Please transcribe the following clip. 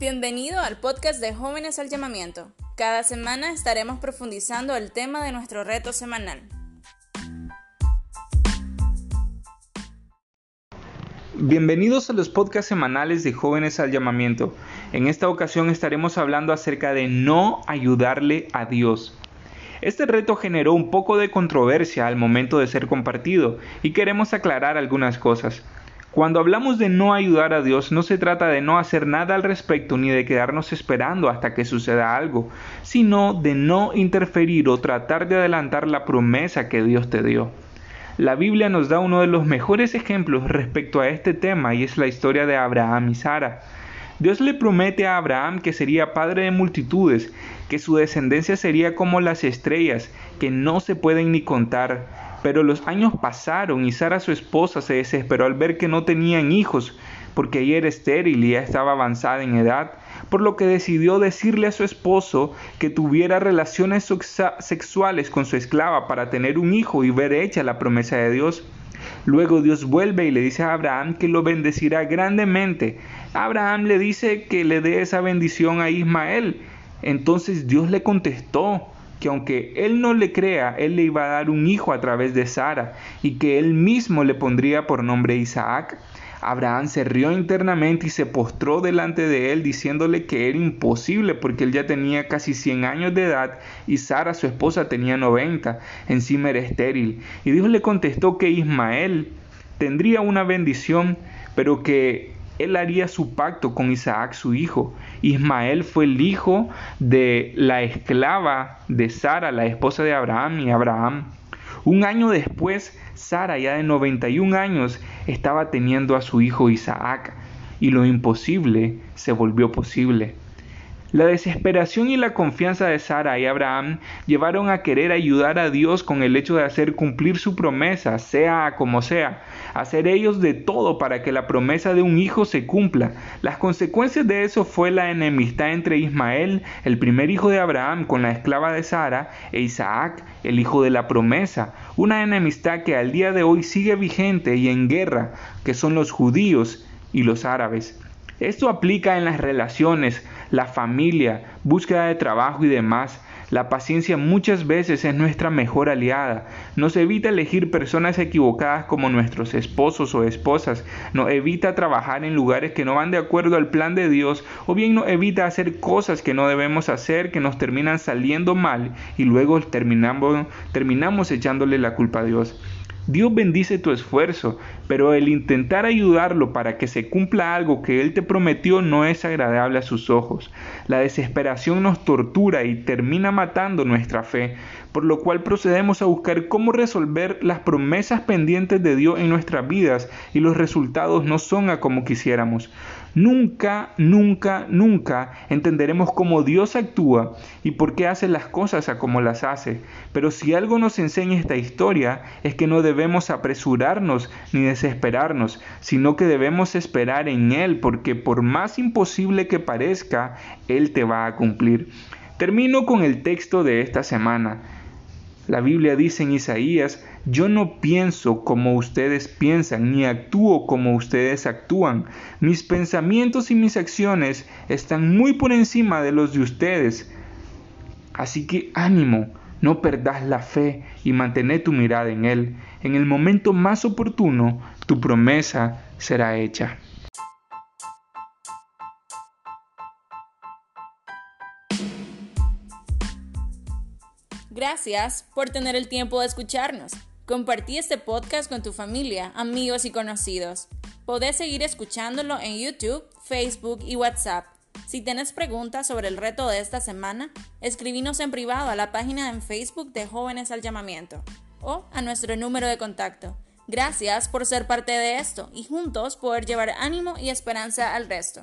Bienvenido al podcast de Jóvenes al Llamamiento. Cada semana estaremos profundizando el tema de nuestro reto semanal. Bienvenidos a los podcasts semanales de Jóvenes al Llamamiento. En esta ocasión estaremos hablando acerca de no ayudarle a Dios. Este reto generó un poco de controversia al momento de ser compartido y queremos aclarar algunas cosas. Cuando hablamos de no ayudar a Dios, no se trata de no hacer nada al respecto ni de quedarnos esperando hasta que suceda algo, sino de no interferir o tratar de adelantar la promesa que Dios te dio. La Biblia nos da uno de los mejores ejemplos respecto a este tema y es la historia de Abraham y Sara. Dios le promete a Abraham que sería padre de multitudes, que su descendencia sería como las estrellas, que no se pueden ni contar, pero los años pasaron y Sara, su esposa, se desesperó al ver que no tenían hijos, porque ella era estéril y ya estaba avanzada en edad, por lo que decidió decirle a su esposo que tuviera relaciones sexuales con su esclava para tener un hijo y ver hecha la promesa de Dios. Luego Dios vuelve y le dice a Abraham que lo bendecirá grandemente. Abraham le dice que le dé esa bendición a Ismael. Entonces Dios le contestó, que aunque él no le crea, él le iba a dar un hijo a través de Sara y que él mismo le pondría por nombre Isaac. Abraham se rió internamente y se postró delante de él diciéndole que era imposible porque él ya tenía casi 100 años de edad y Sara, su esposa, tenía 90, encima era estéril. Y Dios le contestó que Ismael tendría una bendición, pero que él haría su pacto con Isaac, su hijo. Ismael fue el hijo de la esclava de Sara, la esposa de Abraham y Abraham. Un año después, Sara, ya de 91 años, estaba teniendo a su hijo Isaac, y lo imposible se volvió posible. La desesperación y la confianza de Sara y Abraham llevaron a querer ayudar a Dios con el hecho de hacer cumplir su promesa, sea como sea, hacer ellos de todo para que la promesa de un hijo se cumpla. Las consecuencias de eso fue la enemistad entre Ismael, el primer hijo de Abraham, con la esclava de Sara, e Isaac, el hijo de la promesa, una enemistad que al día de hoy sigue vigente y en guerra, que son los judíos y los árabes. Esto aplica en las relaciones, la familia, búsqueda de trabajo y demás. La paciencia muchas veces es nuestra mejor aliada. Nos evita elegir personas equivocadas como nuestros esposos o esposas. Nos evita trabajar en lugares que no van de acuerdo al plan de Dios. O bien nos evita hacer cosas que no debemos hacer, que nos terminan saliendo mal y luego terminamos, terminamos echándole la culpa a Dios. Dios bendice tu esfuerzo, pero el intentar ayudarlo para que se cumpla algo que Él te prometió no es agradable a sus ojos. La desesperación nos tortura y termina matando nuestra fe, por lo cual procedemos a buscar cómo resolver las promesas pendientes de Dios en nuestras vidas y los resultados no son a como quisiéramos. Nunca, nunca, nunca entenderemos cómo Dios actúa y por qué hace las cosas a como las hace. Pero si algo nos enseña esta historia es que no debemos apresurarnos ni desesperarnos, sino que debemos esperar en Él, porque por más imposible que parezca, Él te va a cumplir. Termino con el texto de esta semana. La Biblia dice en Isaías, yo no pienso como ustedes piensan, ni actúo como ustedes actúan. Mis pensamientos y mis acciones están muy por encima de los de ustedes. Así que ánimo, no perdas la fe y mantén tu mirada en Él. En el momento más oportuno, tu promesa será hecha. Gracias por tener el tiempo de escucharnos. Compartí este podcast con tu familia, amigos y conocidos. Podés seguir escuchándolo en YouTube, Facebook y WhatsApp. Si tienes preguntas sobre el reto de esta semana, escribinos en privado a la página en Facebook de Jóvenes al Llamamiento o a nuestro número de contacto. Gracias por ser parte de esto y juntos poder llevar ánimo y esperanza al resto.